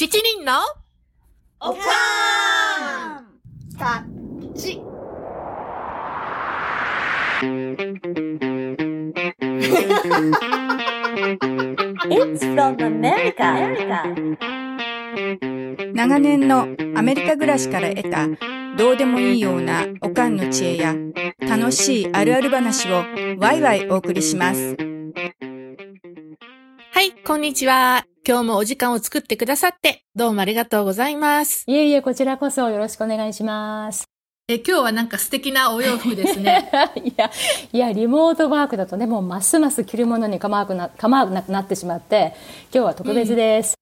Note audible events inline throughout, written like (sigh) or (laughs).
七人のおかーんタッチ。It's from America. 長年のアメリカ暮らしから得たどうでもいいようなおかんの知恵や楽しいあるある話をワイワイお送りします。はい、こんにちは。今日もお時間を作ってくださって、どうもありがとうございます。いえいえ、こちらこそよろしくお願いします。え、今日はなんか素敵なお洋服ですね。(laughs) いや、いや、リモートワークだとね、もうますます着るものに構わなくな構わなくなってしまって、今日は特別です。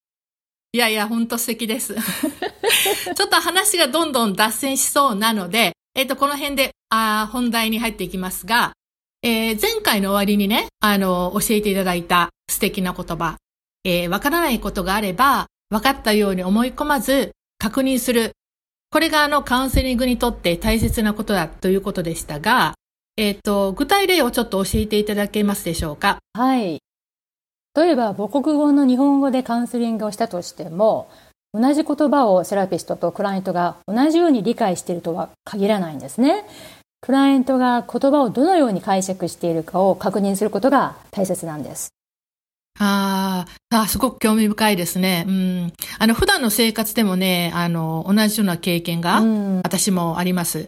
いやいや、ほんと素敵です。(laughs) ちょっと話がどんどん脱線しそうなので、えっ、と、この辺で、あー本題に入っていきますが、えー前回の終わりにね、あの、教えていただいた素敵な言葉、えーわからないことがあれば、分かったように思い込まず、確認する。これがあの、カウンセリングにとって大切なことだということでしたが、えっ、と、具体例をちょっと教えていただけますでしょうか？はい。例えば、母国語の日本語でカウンセリングをしたとしても、同じ言葉をセラピストとクライアントが同じように理解しているとは限らないんですね。クライアントが言葉をどのように解釈しているかを確認することが大切なんです。あーあー、すごく興味深いですね。うん。あの、普段の生活でもね、あの、同じような経験が、うん私もあります。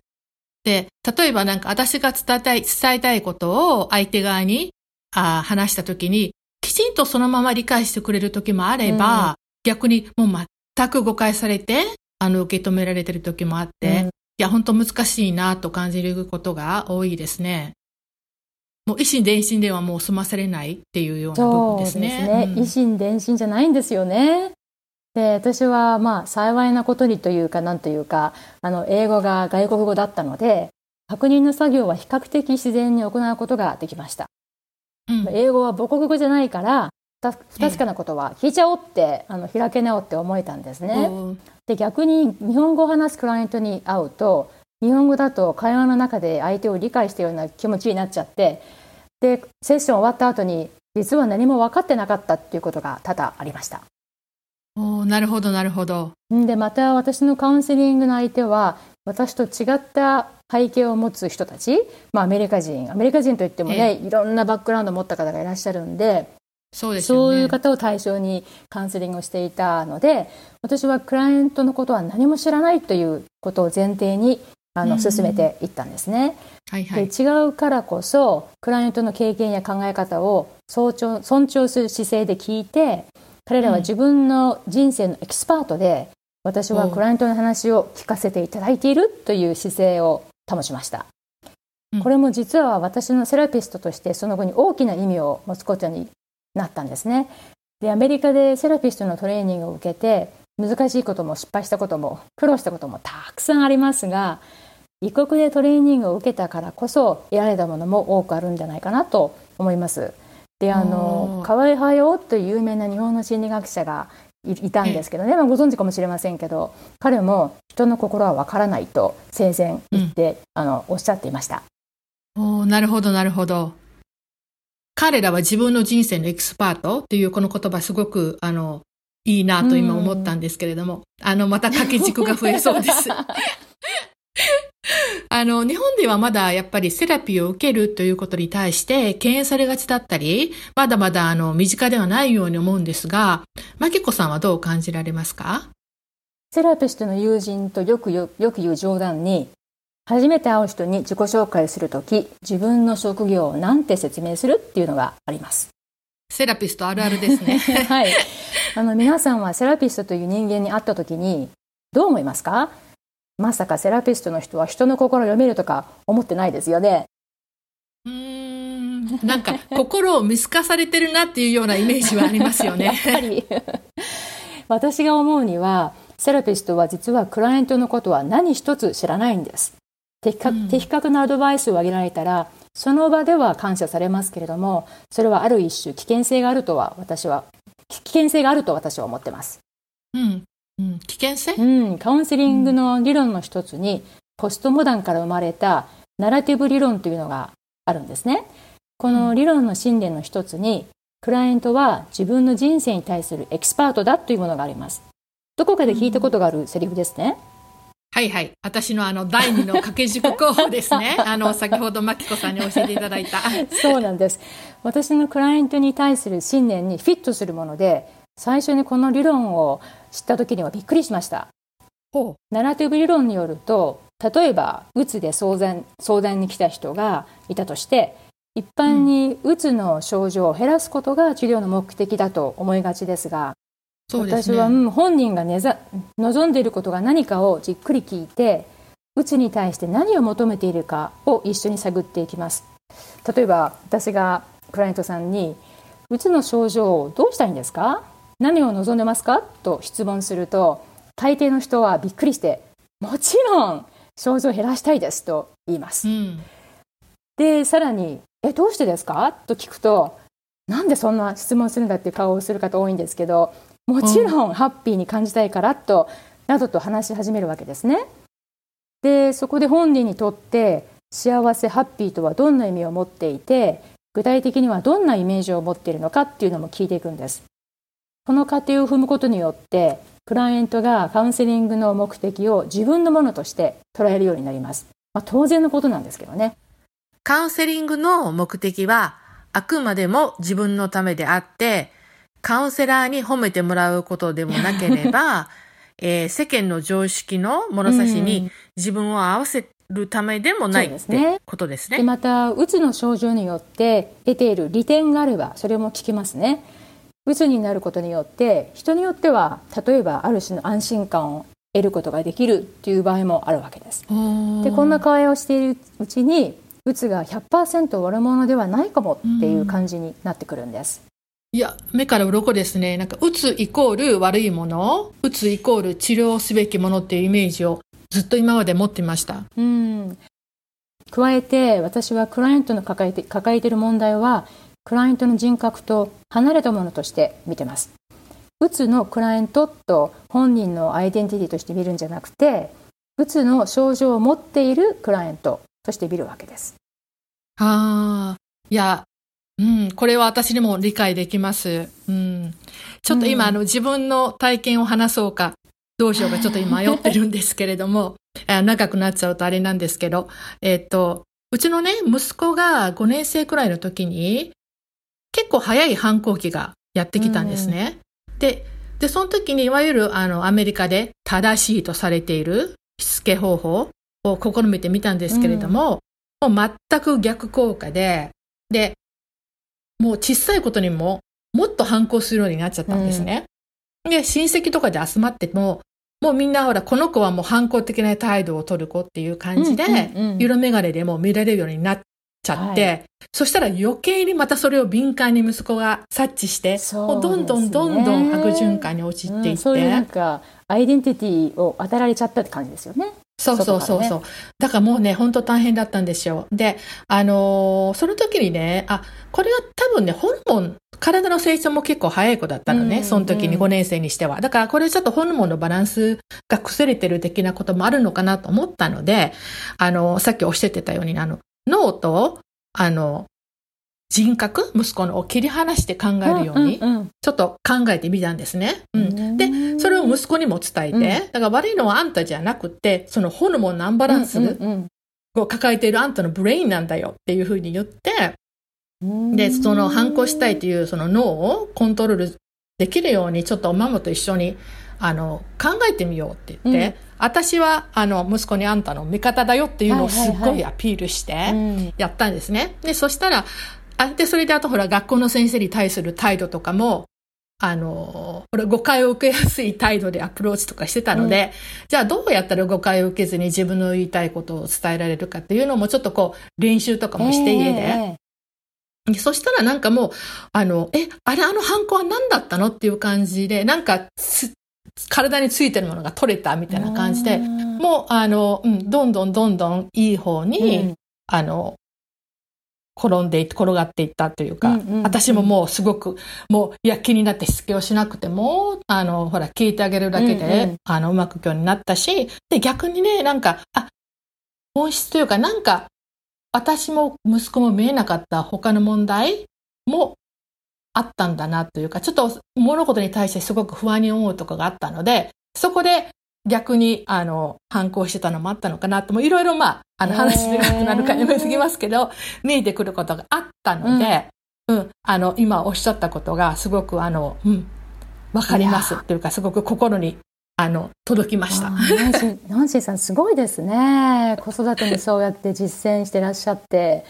で、例えばなんか私が伝えたい、伝えたいことを相手側にあー話したときに、きちんとそのまま理解してくれるときもあれば、うん逆にもう全く誤解されて、あの、受け止められてるときもあって、うんいや、本当難しいなと感じることが多いですね。もう一心伝心ではもう済まされないっていうような部分ですね。そうですね。うん維心伝心じゃないんですよね。で、私はまあ幸いなことにというか、なんというか、あの、英語が外国語だったので、確認の作業は比較的自然に行うことができました。うん英語は母国語じゃないから、た不確かなことは聞いちゃおうって、あの、開け直って思えたんですね。で、逆に日本語を話すクライアントに会うと、日本語だと会話の中で相手を理解しているような気持ちになっちゃって、で、セッション終わった後に、実は何も分かってなかったっていうことが多々ありました。おーなるほど、なるほど。んで、また私のカウンセリングの相手は、私と違った背景を持つ人たち、まあアメリカ人、アメリカ人といってもね、いろんなバックグラウンドを持った方がいらっしゃるんで、そうですよね。そういう方を対象にカウンセリングをしていたので、私はクライアントのことは何も知らないということを前提にあのうん進めていったんですね。はいはい。で違うからこそ、クライアントの経験や考え方を尊重尊重する姿勢で聞いて、彼らは自分の人生のエキスパートで、私はクライアントの話を聞かせていただいているという姿勢を保ちました。うんこれも実は私のセラピストとしてその後に大きな意味を持つことになったんですね。で、アメリカでセラピストのトレーニングを受けて、難しいことも失敗したことも苦労したこともたくさんありますが、異国でトレーニングを受けたからこそ得られたものも多くあるんじゃないかなと思います。で、あの、河合隼という有名な日本の心理学者がいいたんですけどね、まあ、ご存知かもしれませんけど、彼も人の心はわからないと生前言って、あの、おっしゃっていました。おーなるほど、なるほど。彼らは自分の人生のエキスパートっていうこの言葉すごく、あの、いいなと今思ったんですけれども、あの、また掛け軸が増えそうです。(laughs) (laughs) あの、日本ではまだやっぱりセラピーを受けるということに対して敬遠されがちだったり、まだまだあの、身近ではないように思うんですが、マキコさんはどう感じられますか？セラピストの友人とよくよよく言う冗談に、初めて会う人に自己紹介するとき、自分の職業を何て説明するっていうのがあります。セラピストあるあるですね。(laughs) はい。あの、皆さんはセラピストという人間に会ったときに、どう思いますか？まさかセラピストの人は人の心を読めるとか思ってないですよね。うーんなんか心を見透かされてるなっていうようなイメージはありますよ (laughs) やっね。ぱり私が思うにはセラピストは実はクライアントのことは何一つ知らないんです的確,、うん的確なアドバイスをあげられたらその場では感謝されますけれどもそれはある一種危険性があるとは私は危険性があると私は思ってます、うん。うん、危険性？うん、カウンセリングの理論の一つにポストモダンから生まれたナラティブ理論というのがあるんですねこの理論の信念の一つにクライアントは自分の人生に対するエキスパートだというものがあります。どこかで聞いたことがあるセリフですね。はいはい。私のあの、第二の掛け軸候補ですね。(laughs) あの、先ほど、マキコさんに教えていただいた。そうなんです。私のクライアントに対する信念にフィットするもので、最初にこの理論を知った時にはびっくりしました。ほナラティブ理論によると、例えば、うつで相談相談に来た人がいたとして、一般にうつの症状を減らすことが治療の目的だと思いがちですが、す私は、うね。ん本人がねざ望んでいることが何かをじっくり聞いてうつに対して何を求めているかを一緒に探っていきます例えば私がクライアントさんに「うつの症状をどうしたいんですか？何を望んでますか?」と質問すると大抵の人はびっくりして「もちろん症状を減らしたいです」と言いますうん。でさらに「えどうしてですか?」と聞くと「なんでそんな質問するんだ」っていう顔をする方多いんですけどもちろんハッピーに感じたいからとなどと話し始めるわけですね。でそこで本人にとって幸せハッピーとはどんな意味を持っていて具体的にはどんなイメージを持っているのかっていうのも聞いていくんです。この過程を踏むことによってクライアントがカウンセリングの目的を自分のものとして捉えるようになります。まあ、当然のことなんですけどね。カウンセリングの目的はあくまでも自分のためであって、カウンセラーに褒めてもらうことでもなければ、(laughs) えー世間の常識の物差しうんに自分を合わせるためでもないっそうですねてことですでね。またうつの症状によって出ている利点があればそれも聞きますねうつになることによって人によっては例えばある種の安心感を得ることができるっていう場合もあるわけですでこんな会話をしているうちにうつが100%悪者ではないかもっていう感じになってくるんです、いや、目から鱗ですね。なんか、うつイコール悪いもの、うつイコール治療すべきものっていうイメージをずっと今まで持ってました。うん加えて私はクライアントの抱えて抱えている問題はクライアントの人格と離れたものとして見てます。うつのクライアントと本人のアイデンティティとして見るんじゃなくてうつの症状を持っているクライアントとして見るわけです。ああ、いや、うん、これは私にも理解できます。うん。ちょっと今、うんあの、自分の体験を話そうか、どうしようかちょっと今迷ってるんですけれども、(laughs) 長くなっちゃうとあれなんですけど、えっと、うちのね、息子が5年生くらいの時に、結構早い反抗期がやってきたんですね。で、で、その時にいわゆるあのアメリカで正しいとされているしつけ方法を試みてみたんですけれども、もう全く逆効果で、で、もう小さいことにももっと反抗するようになっちゃったんですね。で、親戚とかで集まっても、もうみんなほら、この子はもう反抗的な態度を取る子っていう感じで、うんうんうん色眼鏡でも見られるようになっちゃって、はそしたら余計にまたそれを敏感に息子が察知して、そうもうどんどんどんどん悪循環に陥っていって、うんそういうなんかアイデンティティを与えられちゃったって感じですよねそうそうそうそう。だからもうね、本当大変だったんですよ。で、あのーその時にね、あ、これは多分ね、ホルモン、体の成長も結構早い子だったのね、うんその時にうん5年生にしては。だからこれちょっとホルモンのバランスが崩れてる的なこともあるのかなと思ったので、あのさっきおっしゃってたように、あの、脳と、あの、人格息子のを切り離して考えるように、ちょっと考えてみたんですね。う。うんんで、それを息子にも伝えて、うん。だから悪いのはあんたじゃなくて、そのホルモンのアンバランスうん。を抱えているあんたのブレインなんだよっていうふうに言って、うん。で、その反抗したいというその脳をコントロールできるように、ちょっとママと一緒に、あの、考えてみようって言って、うん。私は、あの、息子にあんたの味方だよっていうのをすっごいアピールして、うん。やったんですね。で、そしたら、あ、で、それであとほら、学校の先生に対する態度とかも、あの、これ誤解を受けやすい態度でアプローチとかしてたので、じゃあどうやったら誤解を受けずに自分の言いたいことを伝えられるかっていうのもちょっとこう、練習とかもして家で。えでそしたらなんかもう、あの、え、あれあのハンコは何だったのっていう感じで、なんかつ、体についてるものが取れたみたいな感じで、うん。もう、あの、うん、どんどんどんどんいい方に、うん。あの、転んでいって、転がっていったというか、うんうんうん。私ももうすごく、もう、いや、気になってしつけをしなくても、あの、ほら、聞いてあげるだけで、うんうん。あの、うまくいくようになったし、で、逆にね、なんか、あ、本質というか、なんか、私も息子も見えなかった他の問題もあったんだなというか、ちょっと物事に対してすごく不安に思うとかがあったので、そこで逆に、あの、反抗してたのもあったのかなと、もいろいろまあ、あの、話で長くなるからやめすぎますけど、見えてくることがあったので、うん、あの、今おっしゃったことが、すごくあの、うん、わかります。っていうか、すごく心に、あの、届きました。(laughs) ナンシーさんすごいですね。子育てにそうやって実践してらっしゃって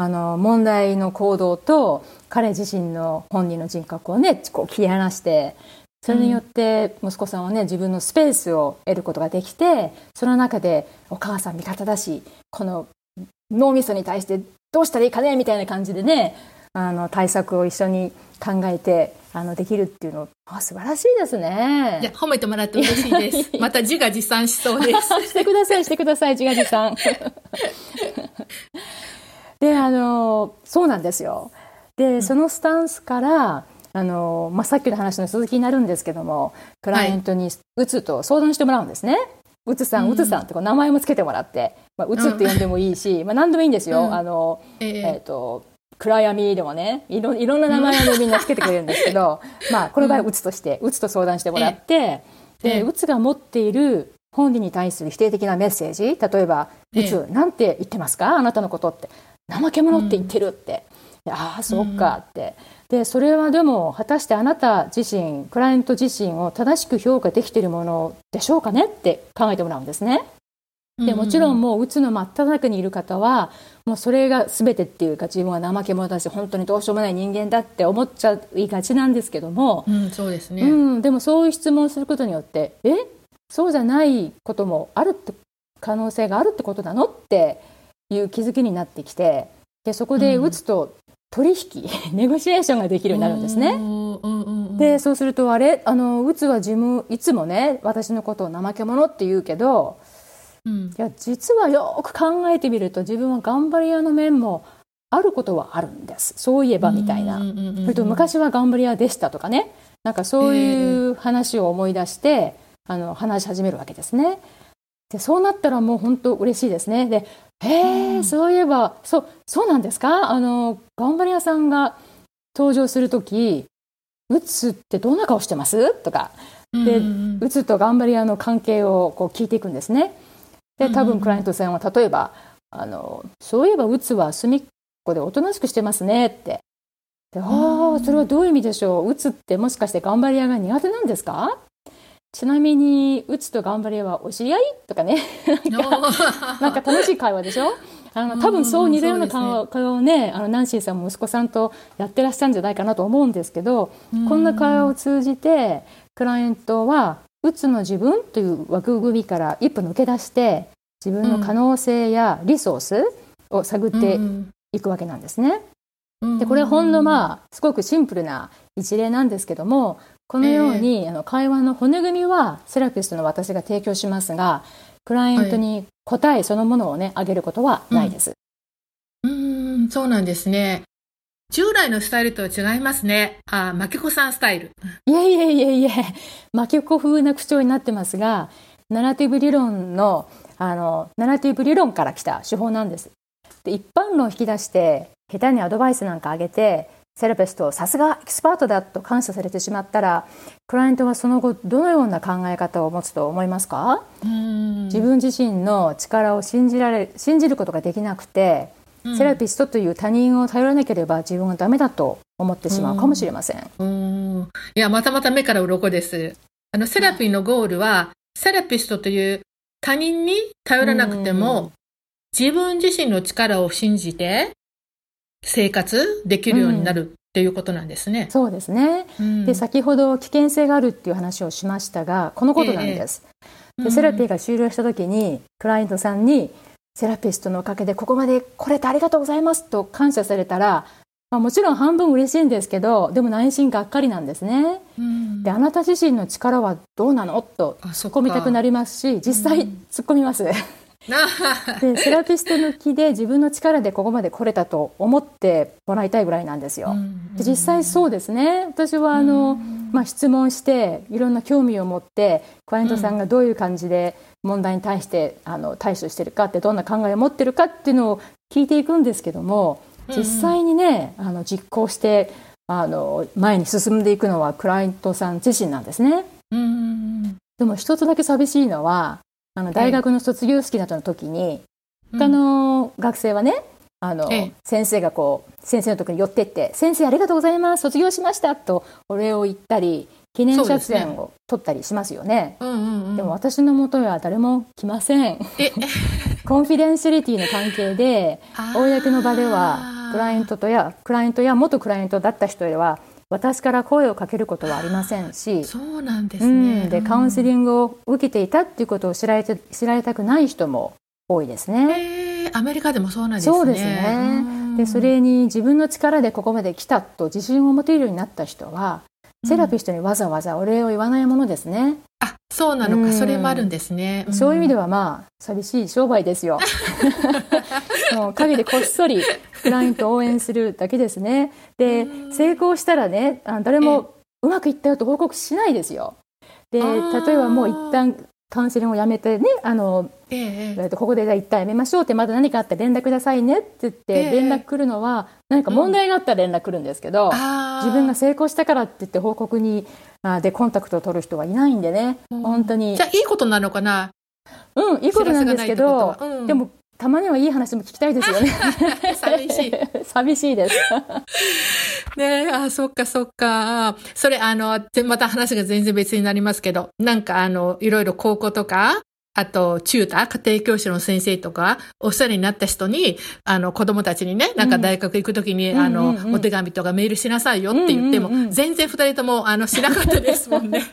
あの問題の行動と彼自身の本人の人格をねこう切り離してそれによって息子さんはね自分のスペースを得ることができてその中でお母さん味方だしこの脳みそに対してどうしたらいいかねみたいな感じでねあの対策を一緒に考えてあのできるっていうのあ素晴らしいですね。いや、褒めてもらって嬉しいです。(laughs) また自画自賛しそうです。(laughs) してください、してください、自画自賛。(laughs) で、あの、そうなんですよ。で、そのスタンスから、あの、まあ、さっきの話の続きになるんですけども、クライアントにうつと相談してもらうんですね。うつさん、うつさんってこう名前もつけてもらって、まあ、うつって呼んでもいいし、まあ、何でもいいんですよ。うん。あの、ええ。っ、と、暗闇でもねいろいろんな名前をみんなつけてくれるんですけど、(laughs) まあこの場合はうつとしてうつと相談してもらって、ええ。でうつが持っている本人に対する否定的なメッセージ例えば「うえ。えつなんて言ってますか？あなたのこと」って「怠け者って言ってる」って「でああそうか」って。でそれはでも果たしてあなた自身クライアント自身を正しく評価できているものでしょうかねって考えてもらうんですね。でもちろんもううつの真っ只中にいる方はもうそれが全てっていうか自分は怠け者だし本当にどうしようもない人間だって思っちゃいがちなんですけども、うん、そうですね。うん、でもそういう質問をすることによってえそうじゃないこともあるって可能性があるってことなのっていう気づきになってきてでそこでうんうつと取引、(laughs) ネゴシエーションができるようになるんですね。うんうんうんうんでそうするとあれあのうつは自分いつもね私のことを怠け者って言うけどうん。いや実はよく考えてみると自分は頑張り屋の面もあることはあるんです。そういえばみたいな、それと昔は頑張り屋でしたとかね。なんかそういう話を思い出して、あの話し始めるわけですねでそうなったらもう本当嬉しいですね。でへえ、そういえばそうそうなんですか？あの頑張り屋さんが登場する時うつってどんな顔してます？とか。でうんうん。うつと頑張り屋の関係をこう聞いていくんですね。で多分クライアントさんは例えばあの「そういえばうつは隅っこでおとなしくしてますね」って。でああそれはどういう意味でしょう？うつってもしかして頑張り屋が苦手なんですか？ちなみにうつと頑張り屋はお知り合い？とかね。なんか楽しい会話でしょ？あの多分そう似たような会話をねあのナンシーさんも息子さんとやってらっしゃるんじゃないかなと思うんですけどこんな会話を通じてクライアントはうつの自分という枠組みから一歩抜け出して自分の可能性やリソースを探っていくわけなんですね。でこれほんのまあすごくシンプルな一例なんですけどもこのように、あの会話の骨組みはセラピストの私が提供しますがクライアントに答えそのものをねあげることはないです。うん、うんそうなんですね。従来のスタイルとは違いますね。あ、マキコさんスタイル。いえいえいえいえ、マキコ風な口調になってますが、ナラティブ理論の、あの、ナラティブ理論から来た手法なんです。で一般論を引き出して、下手にアドバイスなんかあげて、セラピスト、さすがエキスパートだと感謝されてしまったら、クライアントはその後、どのような考え方を持つと思いますか、自分自身の力を信じられ、信じることができなくて、セラピストという他人を頼らなければ自分はダメだと思ってしまうかもしれません。うん。いや、またまた目から鱗です。あの、セラピーのゴールは、セラピストという他人に頼らなくてうんも、自分自身の力を信じて、生活できるようになるっていうことなんですね。そうですね。うん。で先ほど危険性があるっていう話をしましたがこのことなんです、でセラピーが終了した時にクライアントさんにセラピストのおかげでここまで来れてありがとうございますと感謝されたら、まあ、もちろん半分嬉しいんですけどでも内心がっかりなんですね。うん。であなた自身の力はどうなの？と突っ込みたくなりますし実際突っ込みますでセラピスト抜きで自分の力でここまで来れたと思ってもらいたいぐらいなんですよ。で実際そうですね。私はあの、まあ、質問していろんな興味を持ってクライアントさんがどういう感じで問題に対してあの対処してるかってどんな考えを持ってるかっていうのを聞いていくんですけども実際にねあの実行してあの前に進んでいくのはクライアントさん自身なんですね。うん。でも一つだけ寂しいのは、あの、大学の卒業式などの時に、うん。他の学生はね、あの、ええ。先生がこう、先生のところに寄ってって、先生ありがとうございます、卒業しましたとお礼を言ったり、記念写真を撮ったりしますよね。うんうんうん。でも私のもとへは誰も来ません。え、(laughs) コンフィデンシャリティの関係で、公の場では、クライアントとや、クライアントや元クライアントだった人へは、私から声をかけることはありませんし、そうなんですうね。ん、で、カウンセリングを受けていたっていうことを知られて、知られたくない人も多いですね。えー、アメリカでもそうなんですね。そうですね。で、それに自分の力でここまで来たと自信を持てるようになった人は、セラピストにわざわざお礼を言わないものですね。あ、そうなのか、うんそれもあるんですね。そういう意味では。はまあ、寂しい商売ですよ。(laughs) (laughs) もう陰でこっそりクライアントを応援するだけですね。で、成功したらね、あ誰もうまくいったよと報告しないですよ。で、例えばもう一旦カウンセリングをやめてね、あの、ええここでじゃあ一旦やめましょうって、まだ何かあったら連絡くださいねって言って、ええ連絡来るのは、何か問題があったら連絡来るんですけど、自分が成功したからって言って報告に、あで、コンタクトを取る人はいないんでね、うん。本当に。じゃ。あ、いいことなのかな？うん、いいことなんですけどうん。でも、たまにはいい話も聞きたいですよね。(laughs) 寂しい。(laughs) 寂しいです。ねえ、あ、そっかそっか。それ、あの、ぜまた話が全然別になりますけど、なんかあの、いろいろ高校とか、あと、チューター、家庭教師の先生とか、お世話になった人に、あの、子供たちにね、なんか大学行くときに、うんあの、うんうんうんお手紙とかメールしなさいよって言っても、うんうんうん全然二人とも、あの、しなかったですもんね。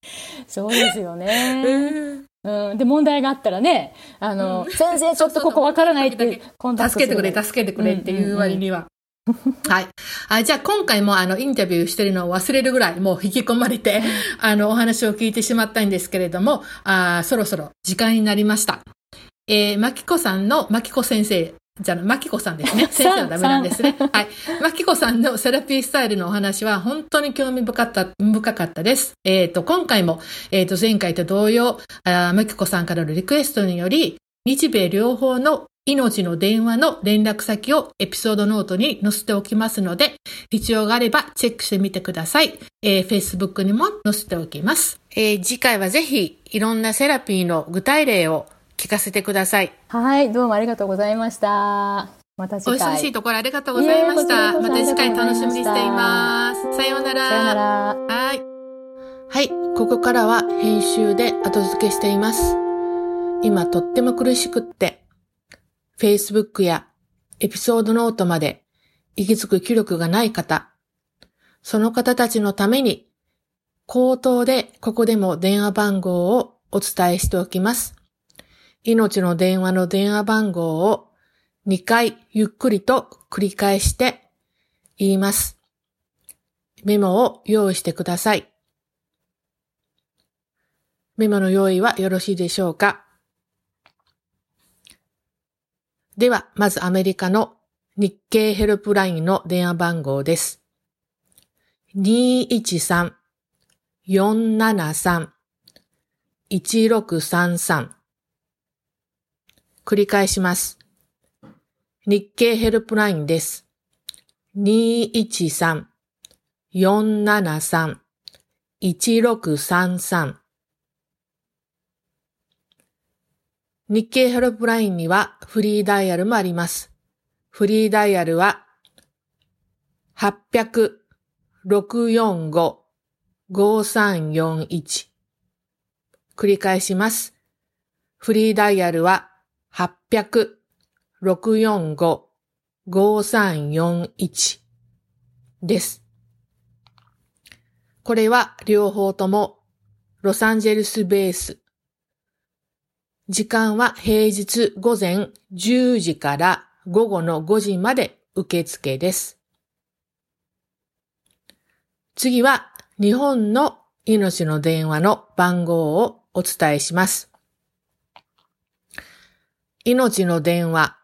(laughs) そうですようね。んうん、で、問題があったらね、あの、先生ちょっとここわからないって、助けてくれ、助けてくれっていう割には。はい。あじゃあ今回もあのインタビューしてるのを忘れるぐらいもう引き込まれて、(laughs) あのお話を聞いてしまったんですけれども、あそろそろ時間になりました。えー、まきこさんの、まきこ先生、じゃあ、まきこさんですね。(laughs) 先生はダメなんですね。はい。まきこさんのセラピースタイルのお話は本当に興味深かった、深かったです。えっ、と、今回も、えっ、と、前回と同様、あまきこさんからのリクエストにより、日米両方の命の電話の連絡先をエピソードノートに載せておきますので、必要があればチェックしてみてください。えー、Facebook にも載せておきます。えー、次回はぜひ、いろんなセラピーの具体例を聞かせてください。はい、どうもありがとうございました。またお次回。忙しいところありがとうございました。また次回楽しみにしています。さようなら。さようなら。はい。はい。ここからは編集で後付けしています。今とっても苦しくって、Facebook やエピソードノートまで行き着く気力がない方、その方たちのために、口頭でここでも電話番号をお伝えしておきます。命の電話の電話番号を2回ゆっくりと繰り返して言います。メモを用意してください。メモの用意はよろしいでしょうか？では、まずアメリカの日経ヘルプラインの電話番号です。213-473-1633繰り返します。日経ヘルプラインです。213-473-1633日経ヘルプラインにはフリーダイヤルもあります。フリーダイヤルは800-645-5341繰り返します。フリーダイヤルは800-645-5341です。これは両方ともロサンゼルスベース。時間は平日午前10時から午後の5時まで受付です。次は日本の命の電話の番号をお伝えします。命の電話。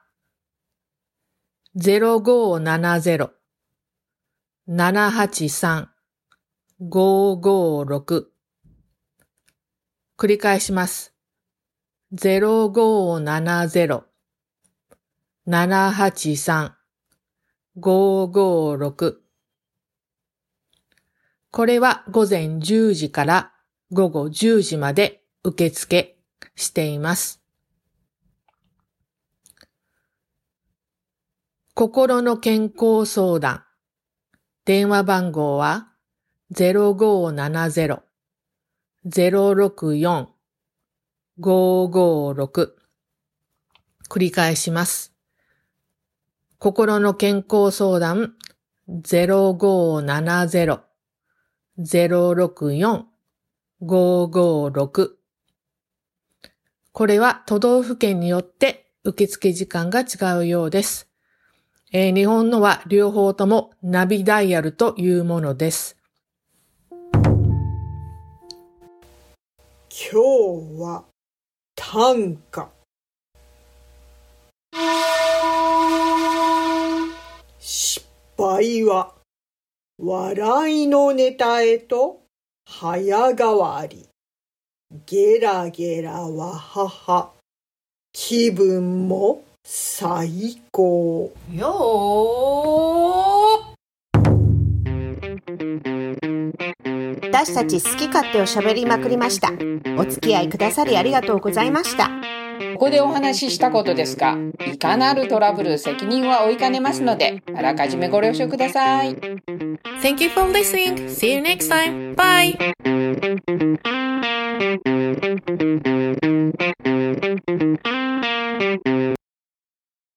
0570-783-556繰り返します。0570-783-556これは午前10時から午後10時まで受付しています。心の健康相談。電話番号は0570-064-556繰り返します。心の健康相談。0570-064-556これは都道府県によって受付時間が違うようです。えー日本のは両方ともナビダイヤルというものです。今日は短歌。失敗は笑いのネタへと早変わり。ゲラゲラは母。気分も最高私たち好き勝手を喋りまくりました。お付き合いくださりありがとうございました。ここでお話ししたことですが、いかなるトラブル責任は負いかねますので、あらかじめご了承ください。Thank you for listening. See you next time. Bye!